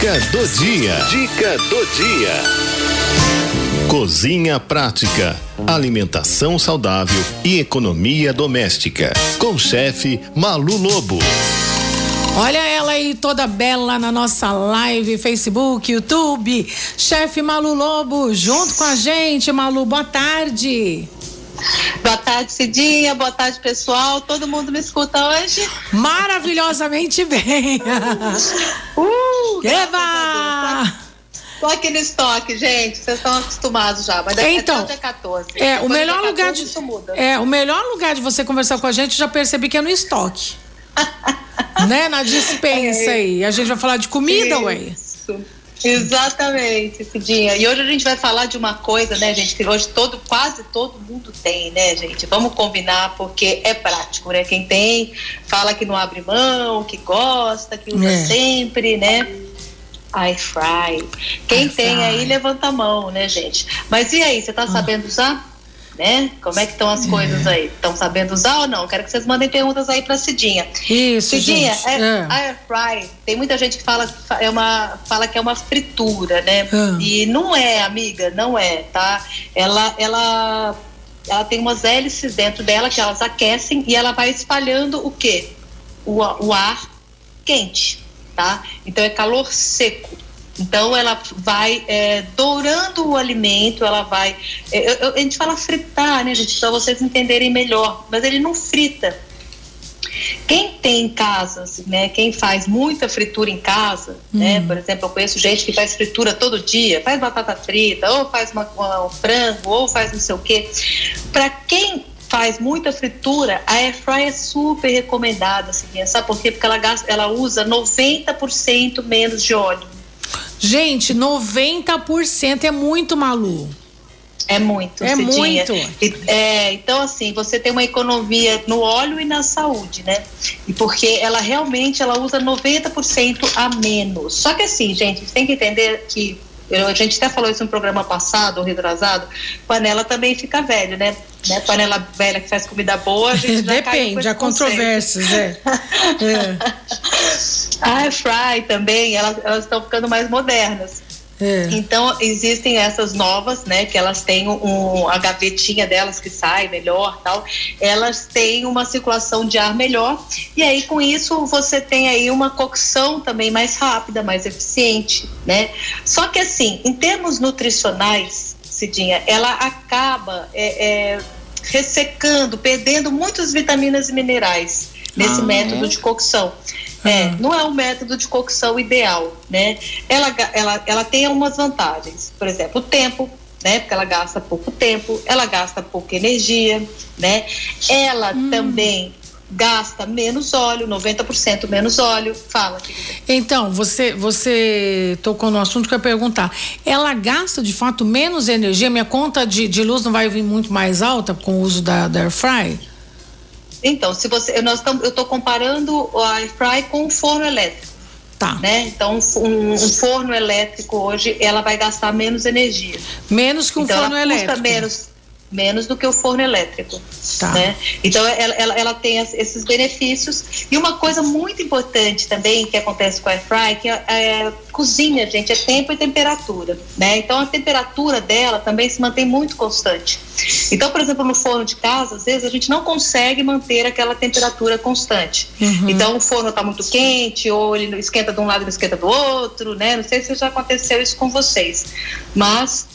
Dica do dia. Dica do dia. Cozinha prática, alimentação saudável e economia doméstica. Com o chefe Malu Lobo. Olha ela aí toda bela na nossa live, Facebook, YouTube. Chefe Malu Lobo, junto com a gente. Malu, boa tarde. Boa tarde, Cidinha. Boa tarde, pessoal. Todo mundo me escuta hoje? Maravilhosamente bem. Uh, Eba! Tô aqui no estoque, gente. Vocês estão acostumados já. Mas então, até o dia 14. É, o melhor do dia lugar 14, de isso muda. É, o melhor lugar de você conversar com a gente, já percebi que é no estoque. né? Na dispensa É. aí. A gente vai falar de comida, ué. Isso. Exatamente, Cidinha. E hoje a gente vai falar de uma coisa, né, gente, que hoje todo, quase todo mundo tem, né, gente? Vamos combinar porque é prático, né? Quem tem fala que não abre mão, que gosta, que usa É. sempre, né? Air fry. Quem Air tem fry. aí levanta a mão, né, gente? Mas e aí, você tá sabendo usar? Né? Como é que estão as coisas aí? Estão sabendo usar ou não? Quero que vocês mandem perguntas aí pra Cidinha. Isso, Cidinha, gente. é, É. air fry, tem muita gente que fala, é uma, fala que é uma fritura, né? Ah. E não é, amiga, não é, tá? Ela, ela, ela tem umas hélices dentro dela que elas aquecem e ela vai espalhando o quê? O, o ar quente, tá? Então é calor seco. Então ela vai é, dourando o alimento, ela vai. é, eu- a gente fala fritar, né, gente? Para vocês entenderem melhor, mas ele não frita. Quem tem casas, né, quem faz muita fritura em casa, né, por exemplo, eu conheço gente que faz fritura todo dia, faz batata frita, ou faz uma, uma- um frango, ou faz não sei o quê. Para quem faz muita fritura, a air fry é super recomendada, assim, sabe por quê? Porque ela, gasta, ela usa 90% menos de óleo. Gente, 90% é muito malu. É muito, É Cidinha. muito. E, é, então, assim, você tem uma economia no óleo e na saúde, né? E porque ela realmente ela usa 90% a menos. Só que assim, gente, tem que entender que eu- a gente até falou isso no programa passado, ou retrasado, panela também fica velha, né? né? Panela velha que faz comida boa, a gente já Depende, há controvérsias, é. é. A air fry também, elas estão ficando mais modernas. É. Então, existem essas novas, né, que elas têm um, a gavetinha delas que sai melhor tal. Elas têm uma circulação de ar melhor. E aí, com isso, você tem aí uma cocção também mais rápida, mais eficiente, né? Só que, assim, em termos nutricionais, Cidinha, ela acaba é, é, ressecando, perdendo muitas vitaminas e minerais nesse Ah, método é? de cocção. É, Uhum. não é o método de cocção ideal, né? Ela, ela, ela tem algumas vantagens. Por exemplo, o tempo, né? Porque ela gasta pouco tempo, ela gasta pouca energia, né? Ela também gasta menos óleo, 90% menos óleo. Fala, querida. Então, você, você tocou no assunto que eu ia perguntar. Ela gasta de fato menos energia? Minha conta de, de luz não vai vir muito mais alta com o uso da, da air fry? Então, se você, nós estamos, eu estou comparando o air fry com o forno elétrico. Tá. Né? Então, um, um forno elétrico hoje, ela vai gastar menos energia. Menos que um então forno ela custa elétrico. menos menos do que o forno elétrico, Tá. né? Então ela, ela, ela tem esses benefícios e uma coisa muito importante também que acontece com a air fry que é, é, cozinha, gente, é tempo e temperatura, né? Então a temperatura dela também se mantém muito constante. Então, por exemplo, no forno de casa, às vezes a gente não consegue manter aquela temperatura constante. Uhum. Então o forno está muito quente ou ele esquenta de um lado e não esquenta do outro, né? Não sei se já aconteceu isso com vocês, mas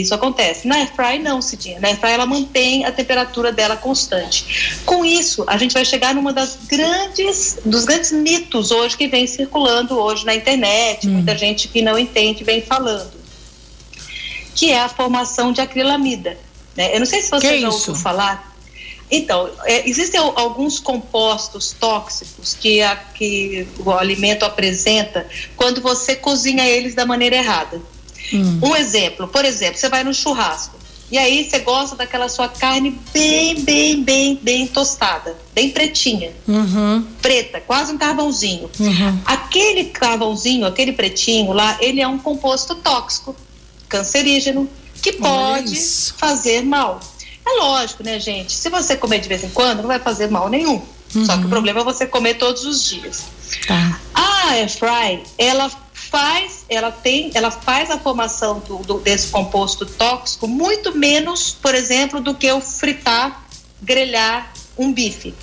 isso acontece. Na airfry não, Cidinha. Na airfry ela mantém a temperatura dela constante. Com isso, a gente vai chegar numa das grandes, dos grandes mitos hoje que vem circulando hoje na internet, muita gente que não entende vem falando, que é a formação de acrilamida. Né? Eu não sei se você Que já isso? ouviu falar. Então, é, existem al- alguns compostos tóxicos que, a, que o alimento apresenta quando você cozinha eles da maneira errada. Hum. Um exemplo, por exemplo, você vai no churrasco e aí você gosta daquela sua carne bem, bem, bem, bem tostada, bem pretinha, Uhum, preta, quase um carvãozinho. uhum. Aquele carvãozinho, aquele pretinho lá, ele é um composto tóxico, cancerígeno, que pode fazer mal. É lógico, né, gente? Se você comer de vez em quando, não vai fazer mal nenhum. Só que o problema é você comer todos os dias. Tá. A air fry, ela faz, ela tem, ela faz a formação do, do, desse composto tóxico muito menos, por exemplo, do que eu fritar, grelhar um bife.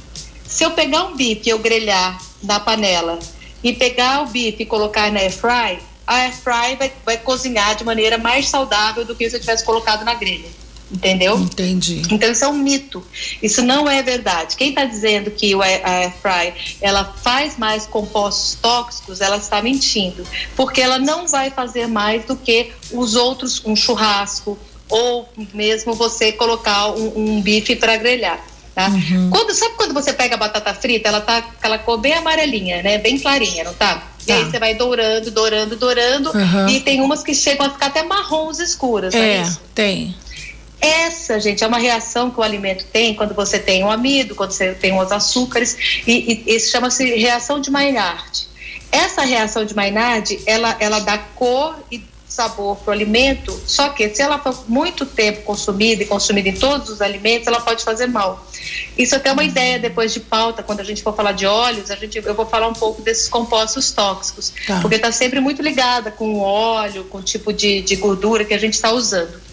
Se eu pegar um bife e eu grelhar na panela e pegar o bife e colocar na air fry, a air fry vai, vai cozinhar de maneira mais saudável do que se eu tivesse colocado na grelha. Entendeu? Entendi. Então isso é um mito. Isso não é verdade. Quem está dizendo que a air fry ela faz mais compostos tóxicos, ela está mentindo, porque ela não vai fazer mais do que os outros, um churrasco ou mesmo você colocar um, um bife para grelhar. Tá? Uhum. Quando, sabe quando você pega a batata frita, ela tá aquela cor bem amarelinha, né? Bem clarinha, não tá? E tá. aí você vai dourando, dourando, dourando. Uhum. E tem umas que chegam a ficar até marrons escuras. É, é tem. Essa, gente, é uma reação que o alimento tem quando você tem o amido, quando você tem os açúcares, e, e isso chama-se reação de Maillard. Essa reação de Maillard, ela, ela dá cor e sabor para o alimento, só que se ela for muito tempo consumida e consumida em todos os alimentos, ela pode fazer mal. Isso até é uma ideia depois de pauta, quando a gente for falar de óleos, a gente, eu vou falar um pouco desses compostos tóxicos, tá. porque está sempre muito ligada com o óleo, com o tipo de, de gordura que a gente está usando.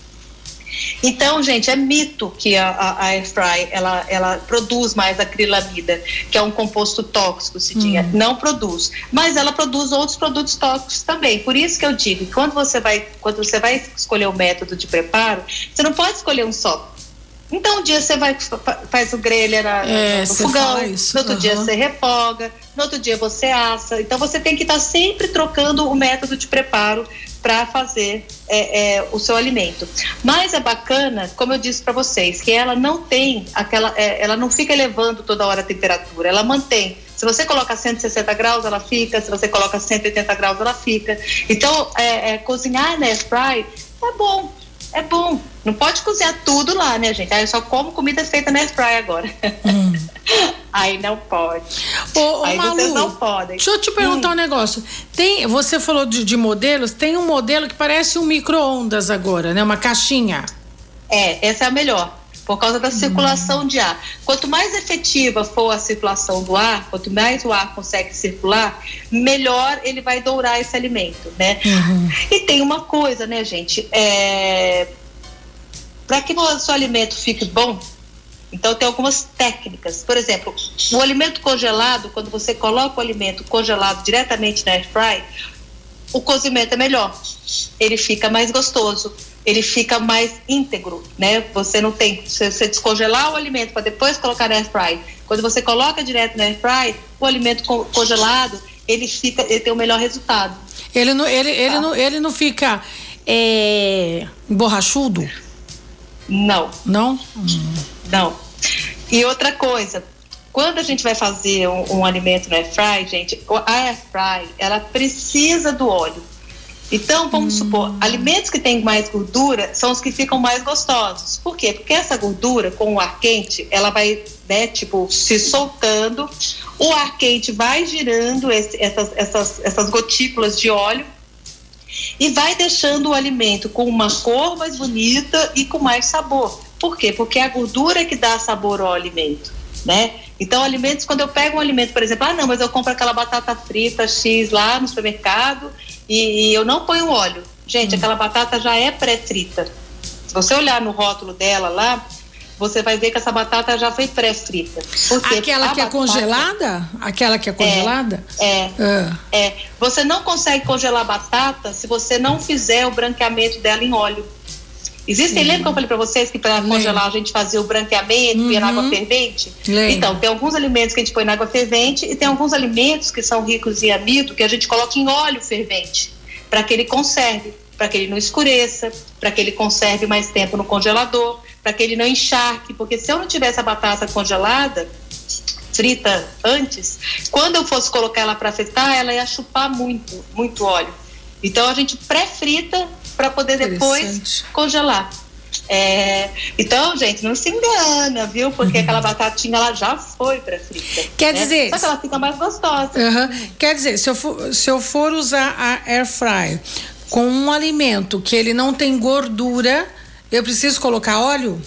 Então, gente, é mito que a, a, a air fry ela, ela produz mais acrilamida, que é um composto tóxico, se tinha. Hum. Não produz, mas ela produz outros produtos tóxicos também. Por isso que eu digo, que quando você vai quando você vai escolher o método de preparo, você não pode escolher um só. Então, um dia você vai faz o grelha na, é, no fogão, no outro uhum. dia você refoga, no outro dia você assa. Então, você tem que estar sempre trocando o método de preparo para fazer é, é, o seu alimento. Mas é bacana, como eu disse para vocês, que ela não tem aquela, é, ela não fica elevando toda hora a temperatura, ela mantém. Se você coloca 160 graus, ela fica. Se você coloca 180 graus, ela fica. Então, é, é, cozinhar na air fry é bom é bom. Não pode cozinhar tudo lá, né, gente? Aí eu só como comida feita na airfry agora. Hum. Aí não pode. Ô, ô, Aí Malu, vocês não podem. Deixa eu te perguntar hum. um negócio. Tem, você falou de, de modelos, tem um modelo que parece um micro-ondas agora, né? Uma caixinha. É, essa é a melhor por causa da circulação de ar. Quanto mais efetiva for a circulação do ar, quanto mais o ar consegue circular, melhor ele vai dourar esse alimento, né? Uhum. E tem uma coisa, né, gente? É... Para que o seu alimento fique bom, então tem algumas técnicas. Por exemplo, o alimento congelado, quando você coloca o alimento congelado diretamente na air fry, o cozimento é melhor. Ele fica mais gostoso ele fica mais íntegro, né? Você não tem, se você descongelar o alimento para depois colocar na air fry, quando você coloca direto na air fry, o alimento congelado, ele fica, ele tem o melhor resultado. Ele não, ele, ele tá? não, ele não fica é, borrachudo? Não. Não? Hum. Não. E outra coisa, quando a gente vai fazer um, um alimento na air fry, gente, a air fry, ela precisa do óleo. Então, vamos hum. supor, alimentos que têm mais gordura são os que ficam mais gostosos. Por quê? Porque essa gordura, com o ar quente, ela vai, né, tipo, se soltando, o ar quente vai girando esse, essas, essas, essas gotículas de óleo e vai deixando o alimento com uma cor mais bonita e com mais sabor. Por quê? Porque é a gordura que dá sabor ao alimento, né? Então, alimentos, quando eu pego um alimento, por exemplo, ah, não, mas eu compro aquela batata frita X lá no supermercado e, e eu não ponho óleo. Gente, hum. aquela batata já é pré-frita. Se você olhar no rótulo dela lá, você vai ver que essa batata já foi pré-frita. Aquela que é batata, é congelada? Aquela que é congelada? É. É, ah. é. Você não consegue congelar batata se você não fizer o branqueamento dela em óleo. Existem, lembra que eu falei para vocês que para congelar a gente fazia o branqueamento, uhum. na água uhum. fervente? Lembra. Então, tem alguns alimentos que a gente põe na água fervente e tem alguns alimentos que são ricos em amido que a gente coloca em óleo fervente, para que ele conserve, para que ele não escureça, para que ele conserve mais tempo no congelador, para que ele não encharque, porque se eu não tivesse a batata congelada, frita antes, quando eu fosse colocar ela para fritar, ela ia chupar muito, muito óleo. Então a gente pré-frita para poder depois congelar. É, então, gente, não se engana, viu? Porque uhum. aquela batatinha ela já foi para frita. Quer né? dizer. Só que ela fica mais gostosa. Uhum. Quer dizer, se eu, for, se eu for usar a air fry com um alimento que ele não tem gordura, eu preciso colocar óleo?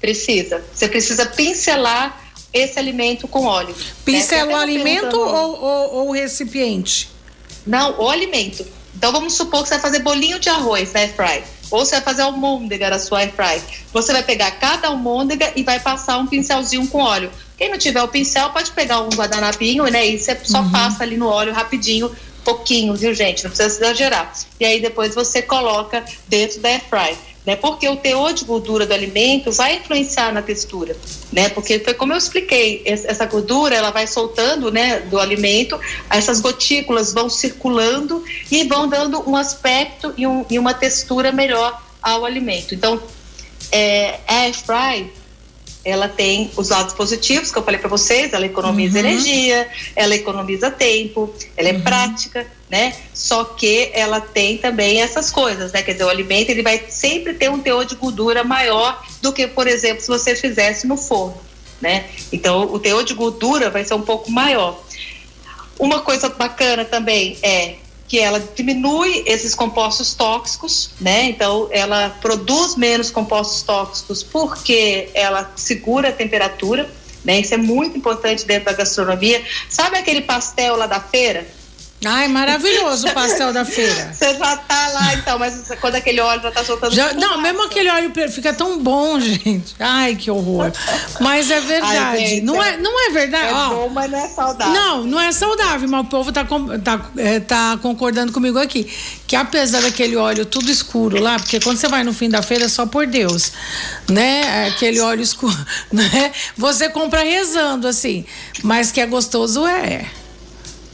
Precisa. Você precisa pincelar esse alimento com óleo. Pincela né? o alimento ou, ou, ou o recipiente? Não, o alimento. Então vamos supor que você vai fazer bolinho de arroz na air fry, ou você vai fazer almôndega na sua air fry. Você vai pegar cada almôndega e vai passar um pincelzinho com óleo. Quem não tiver o pincel pode pegar um guardanapinho, né? E você só uhum. passa ali no óleo rapidinho, pouquinho, viu, gente? Não precisa exagerar. E aí depois você coloca dentro da air fry né? Porque o teor de gordura do alimento vai influenciar na textura, né? Porque foi como eu expliquei, essa gordura ela vai soltando, né, do alimento, essas gotículas vão circulando e vão dando um aspecto e, um, e uma textura melhor ao alimento. Então, é, air fry ela tem os lados positivos que eu falei para vocês, ela economiza uhum. energia, ela economiza tempo, ela é uhum. prática, né? Só que ela tem também essas coisas, né? Quer dizer, o alimento ele vai sempre ter um teor de gordura maior do que, por exemplo, se você fizesse no forno, né? Então, o teor de gordura vai ser um pouco maior. Uma coisa bacana também é que ela diminui esses compostos tóxicos, né? Então ela produz menos compostos tóxicos porque ela segura a temperatura, né? Isso é muito importante dentro da gastronomia. Sabe aquele pastel lá da feira? Ai, maravilhoso o pastel da feira. Você já tá lá, então, mas quando aquele óleo já tá soltando. Já, não, mesmo aquele óleo fica tão bom, gente. Ai, que horror. Mas é verdade. Ai, gente, não, é, não é verdade. É bom, mas não é saudável. Não, não é saudável, mas o povo tá, tá, é, tá concordando comigo aqui. Que apesar daquele óleo tudo escuro lá, porque quando você vai no fim da feira é só por Deus, né? Aquele óleo escuro, né? Você compra rezando, assim. Mas que é gostoso é.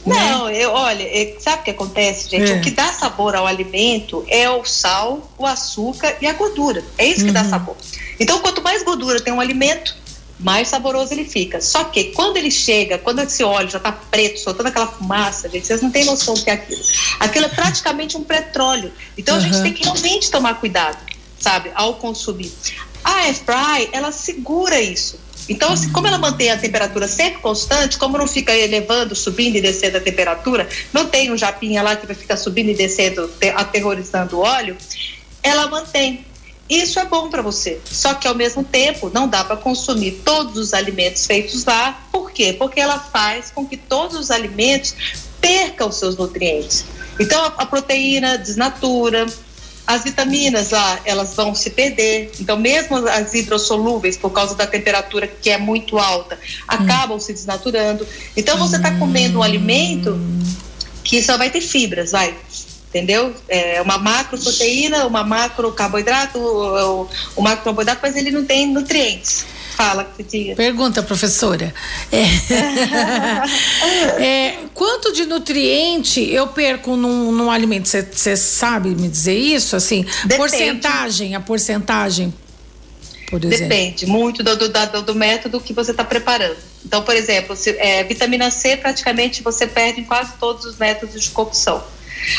Não, né? eu, olha, é, sabe o que acontece, gente? É. O que dá sabor ao alimento é o sal, o açúcar e a gordura. É isso que uhum. dá sabor. Então, quanto mais gordura tem um alimento, mais saboroso ele fica. Só que quando ele chega, quando esse óleo já está preto, soltando aquela fumaça, gente, vocês não têm noção do que é aquilo. Aquilo é praticamente um petróleo. Então uhum. a gente tem que realmente tomar cuidado, sabe, ao consumir. A air fry, ela segura isso. Então, assim, como ela mantém a temperatura sempre constante, como não fica elevando, subindo e descendo a temperatura, não tem um japinha lá que vai ficar subindo e descendo, aterrorizando o óleo, ela mantém. Isso é bom para você. Só que ao mesmo tempo não dá para consumir todos os alimentos feitos lá. Por quê? Porque ela faz com que todos os alimentos percam seus nutrientes. Então a, a proteína desnatura, as vitaminas lá, elas vão se perder. Então, mesmo as hidrossolúveis, por causa da temperatura que é muito alta, acabam hum. se desnaturando. Então, você está comendo um alimento que só vai ter fibras, vai. Entendeu? É uma macroproteína, uma macrocarboidrato, o, o macrocarboidrato, mas ele não tem nutrientes. Fala, Cidinha. Pergunta, professora. É. é, quanto de nutriente eu perco num, num alimento? Você sabe me dizer isso? Assim, Depende. porcentagem, a porcentagem, por exemplo. Depende muito do, do, do método que você está preparando. Então, por exemplo, se, é, vitamina C praticamente você perde em quase todos os métodos de cocção.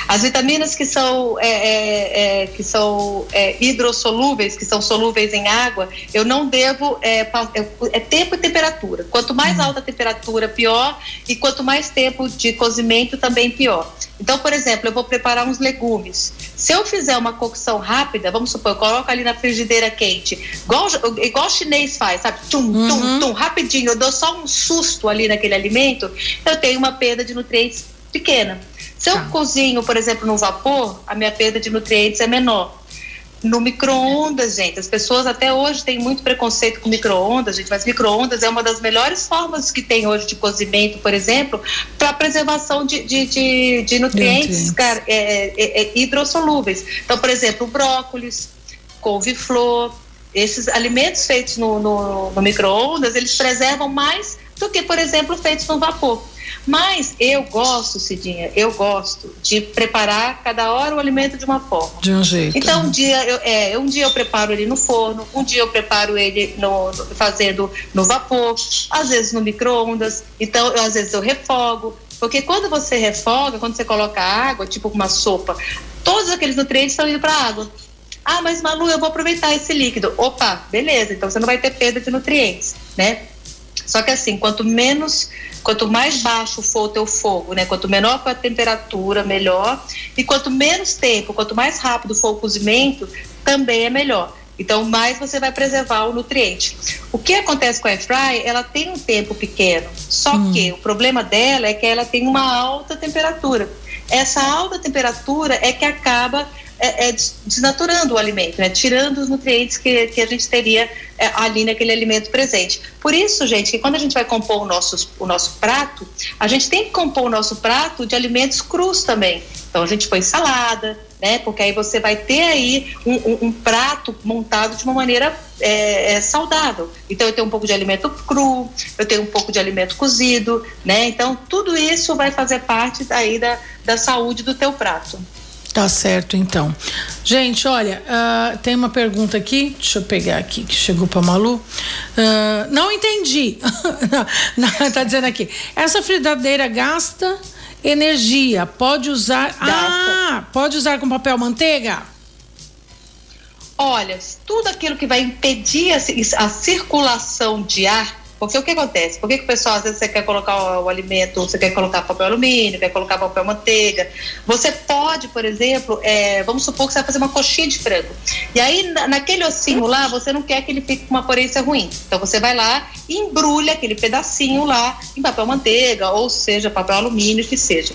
As vitaminas que são, é, é, é, que são é, hidrossolúveis, que são solúveis em água, eu não devo. É, é, é, tempo e temperatura. Quanto mais uhum. alta a temperatura, pior. E quanto mais tempo de cozimento, também pior. Então, por exemplo, eu vou preparar uns legumes. Se eu fizer uma cocção rápida, vamos supor, eu coloco ali na frigideira quente, igual, igual o chinês faz, sabe? Tum, uhum. tum, tum, rapidinho, eu dou só um susto ali naquele alimento, eu tenho uma perda de nutrientes pequena. Se eu tá. cozinho, por exemplo, no vapor, a minha perda de nutrientes é menor. No micro-ondas, gente, as pessoas até hoje têm muito preconceito com micro-ondas, gente, mas micro-ondas é uma das melhores formas que tem hoje de cozimento, por exemplo, para preservação de, de, de, de nutrientes, cara, é, é, é, hidrossolúveis. Então, por exemplo, brócolis, couve-flor, esses alimentos feitos no, no, no micro-ondas, eles preservam mais do que, por exemplo, feitos no vapor. Mas eu gosto, Cidinha, eu gosto de preparar cada hora o alimento de uma forma. De um jeito. Então, um dia eu, é, um dia eu preparo ele no forno, um dia eu preparo ele no, no fazendo no vapor, às vezes no micro-ondas. Então, eu, às vezes eu refogo. Porque quando você refoga, quando você coloca água, tipo uma sopa, todos aqueles nutrientes estão indo para a água. Ah, mas Malu, eu vou aproveitar esse líquido. Opa, beleza, então você não vai ter perda de nutrientes, né? Só que assim, quanto menos Quanto mais baixo for o teu fogo, né? Quanto menor for a temperatura, melhor. E quanto menos tempo, quanto mais rápido for o cozimento, também é melhor. Então, mais você vai preservar o nutriente. O que acontece com a air fry? Ela tem um tempo pequeno. Só hum. que o problema dela é que ela tem uma alta temperatura. essa alta temperatura é que acaba é, é, desnaturando o alimento, né? tirando os nutrientes que, que a gente teria ali naquele alimento presente. Por isso, gente, que quando a gente vai compor o nosso, o nosso prato, a gente tem que compor o nosso prato de alimentos crus também. Então a gente põe salada, né? Porque aí você vai ter aí um, um, um prato montado de uma maneira é, é, saudável. Então eu tenho um pouco de alimento cru, eu tenho um pouco de alimento cozido, né? Então tudo isso vai fazer parte aí da, da saúde do teu prato. Tá certo, então. Gente, olha, uh, tem uma pergunta aqui, deixa eu pegar aqui, que chegou para Malu. Uh, não entendi. não, tá dizendo aqui. Essa frigideira gasta energia. Pode usar. Gasta. Ah, pode usar com papel manteiga? Olha, tudo aquilo que vai impedir a, a circulação de ar porque o que acontece? Por que, que o pessoal, às vezes, você quer colocar o, o, alimento, você quer colocar papel alumínio, quer colocar papel manteiga? Você pode, por exemplo, é, vamos supor que você vai fazer uma coxinha de frango. E aí, na, naquele ossinho lá, você não quer que ele fique com uma aparência ruim. Então, você vai lá e embrulha aquele pedacinho lá em papel manteiga, ou seja, papel alumínio, que seja.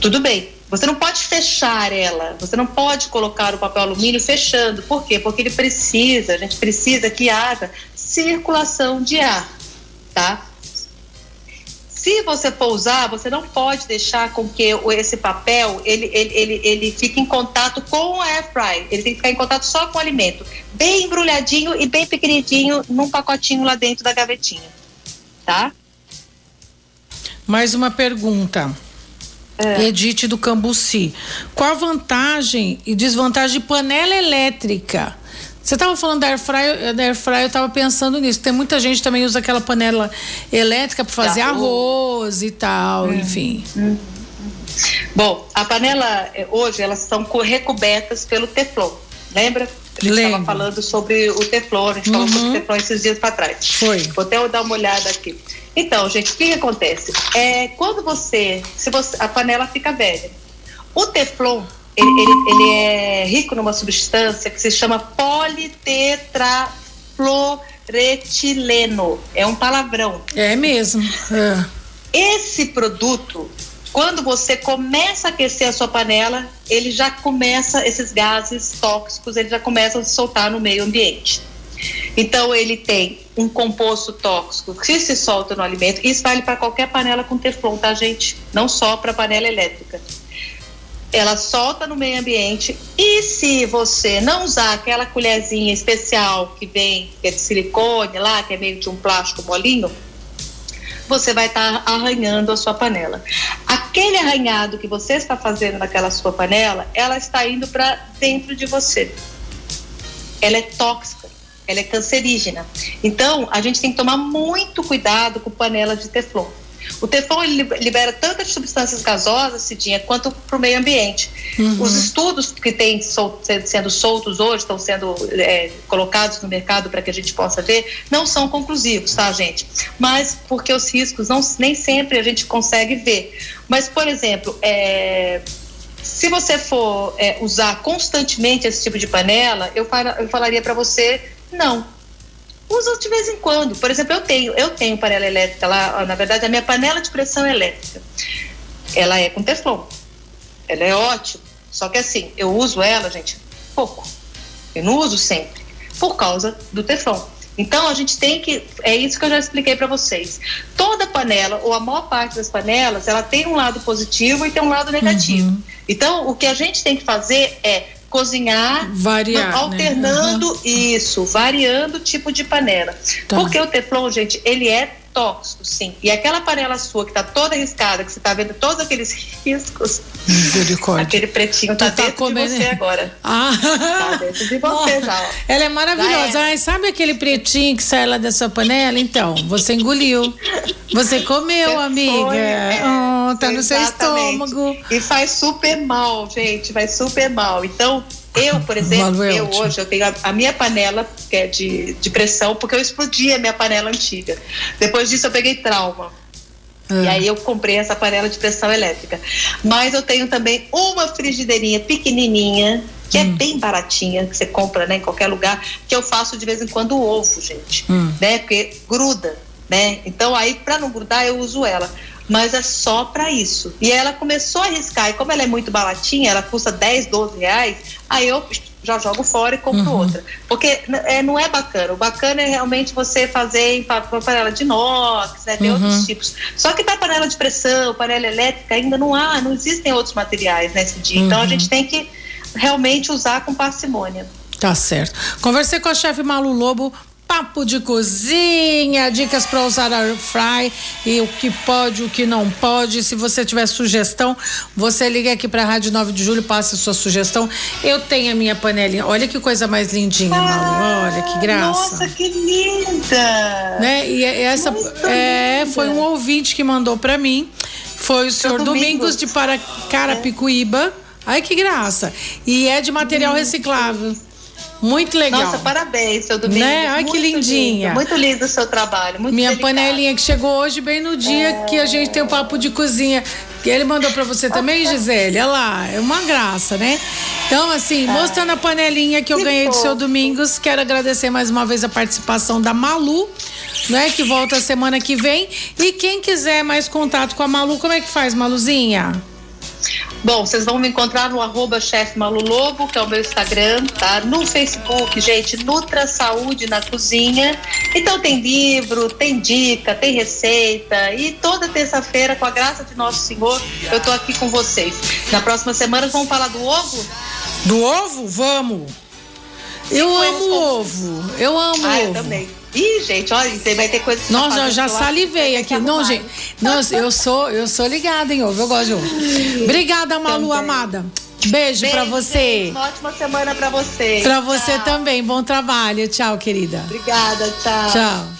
Tudo bem. Você não pode fechar ela, você não pode colocar o papel alumínio fechando. Por quê? Porque ele precisa, a gente precisa que haja circulação de ar, tá? Se você for usar, você não pode deixar com que esse papel ele, ele, ele, ele fique em contato com a air fry. Ele tem que ficar em contato só com o alimento, bem embrulhadinho e bem pequenininho num pacotinho lá dentro da gavetinha, tá? Mais uma pergunta. É. Edite do Cambuci. Qual a vantagem e desvantagem de panela elétrica? Você estava falando da airfryer, da airfryer, eu estava pensando nisso. Tem muita gente também usa aquela panela elétrica para fazer tá. arroz e tal, hum. enfim. Hum. Bom, a panela eh, hoje elas são recobertas pelo teflon. Lembra? A gente estava falando sobre o teflon, a gente uhum. falou sobre o teflon esses dias para trás. Foi. Vou até dar uma olhada aqui. Então, gente, o que, que acontece? É, quando você, se você, a panela fica velha, o teflon ele, ele, ele é rico numa substância que se chama politetrafluoretileno. É um palavrão. É mesmo. É. Esse produto, quando você começa a aquecer a sua panela, ele já começa, esses gases tóxicos, ele já começam a se soltar no meio ambiente. Então, ele tem um composto tóxico que se solta no alimento. Isso vale para qualquer panela com teflon, tá, gente? Não só para panela elétrica ela solta no meio ambiente e se você não usar aquela colherzinha especial que vem, que é de silicone lá, que é meio de um plástico molinho, você vai estar tá arranhando a sua panela. Aquele arranhado que você está fazendo naquela sua panela, ela está indo para dentro de você. Ela é tóxica, ela é cancerígena. Então, a gente tem que tomar muito cuidado com panelas de teflon. O teflon libera tantas substâncias gasosas, Cidinha, quanto para o meio ambiente. Uhum. Os estudos que têm sol, sendo soltos hoje, estão sendo é, colocados no mercado para que a gente possa ver, não são conclusivos, tá, gente? Mas porque os riscos não, nem sempre a gente consegue ver. Mas, por exemplo, é, se você for é, usar constantemente esse tipo de panela, eu, eu falaria para você não Uso de vez em quando. Por exemplo, eu tenho, eu tenho panela elétrica lá, na verdade, a minha panela de pressão é elétrica. Ela é com teflon. Ela é ótima. Só que assim, eu uso ela, gente, pouco. Eu não uso sempre, por causa do teflon. Então a gente tem que, é isso que eu já expliquei para vocês. Toda panela, ou a maior parte das panelas, ela tem um lado positivo e tem um lado negativo. Uhum. Então o que a gente tem que fazer é cozinhar, Variar, né? alternando né? uhum. isso, variando o tipo de panela. Tá. Porque o teflon, gente, ele é tóxico, sim. E aquela panela sua que está toda riscada, que você está vendo todos aqueles riscos. Misericórdia. Aquele pretinho está tá dentro comendo... de você agora. Ah. Tá dentro de você já. Ó. Ela é maravilhosa. É. Ai, sabe aquele pretinho que sai lá da sua panela? Então, você engoliu. Você comeu, você amiga. Foi, é, oh, tá exatamente. no seu estômago. E faz super mal, gente. Faz super mal. Então, eu, por exemplo, eu hoje eu tenho a, a, minha panela que é de, de pressão, porque eu explodi a minha panela antiga. Depois disso eu peguei trauma. E ah. aí eu comprei essa panela de pressão elétrica. Mas eu tenho também uma frigideirinha pequenininha, que é hum. é bem baratinha, que você compra né, em qualquer lugar, que eu faço de vez em quando ovo, gente. Hum. Né? Porque gruda, né? Então aí para não grudar eu uso ela. Mas é só para isso. E ela começou a arriscar, e como ela é muito baratinha, ela custa 10, 12 reais, aí eu já jogo fora e compro uhum. outra. Porque é, não é bacana. O bacana é realmente você fazer em panela de inox, né? Tem uhum. outros tipos. Só que para panela de pressão, panela elétrica, ainda não há, não existem outros materiais nesse dia. Uhum. Então a uhum. gente tem que realmente usar com parcimônia. Tá certo. Conversei com a chefe Malu Lobo Papo de cozinha, dicas para usar air fry e o que pode, o que não pode. Se você tiver sugestão, você liga aqui para a Rádio 9 de Julho, passe a sua sugestão. Eu tenho a minha panelinha. Olha que coisa mais lindinha, ah, Malu. Olha que graça. Nossa, que linda! Né? E essa é, foi um ouvinte que mandou para mim. Foi o senhor Domingos, Domingos de Carapicuíba. É. Ai, que graça. E é de material reciclável. Muito legal. Nossa, parabéns, seu Domingos. Né? Ai, que lindinha. Lindo, muito lindo o seu trabalho. Minha delicado. panelinha que chegou hoje, bem no dia é... que a gente tem o papo de cozinha. Que ele mandou para você também, Gisele? Olha lá, é uma graça, né? Então, assim, ah, mostrando a panelinha que eu que ganhei fofo. do seu Domingos, quero agradecer mais uma vez a participação da Malu, né? Que volta semana que vem. E quem quiser mais contato com a Malu, como é que faz, Maluzinha? Bom, vocês vão me encontrar no arroba chefe que é o meu Instagram, tá? No Facebook, gente, Nutra Saúde na Cozinha. Então tem livro, tem dica, tem receita. E toda terça-feira, com a graça de Nosso Senhor, eu tô aqui com vocês. Na próxima semana vamos falar do ovo? Do ovo? Vamos! Eu amo ovo. Eu amo ah, ovo. Eu também. Ih, gente, olha, você vai ter coisa Nossa, já, já salivei aqui. Não, gente. Nossa, eu sou, eu sou ligada em ovo, eu gosto de ovo. Obrigada, Malu também. amada. Beijo, Beijo para você. Gente, uma ótima semana para você. Para você também. Bom trabalho. Tchau, querida. Obrigada, tchau. Tchau.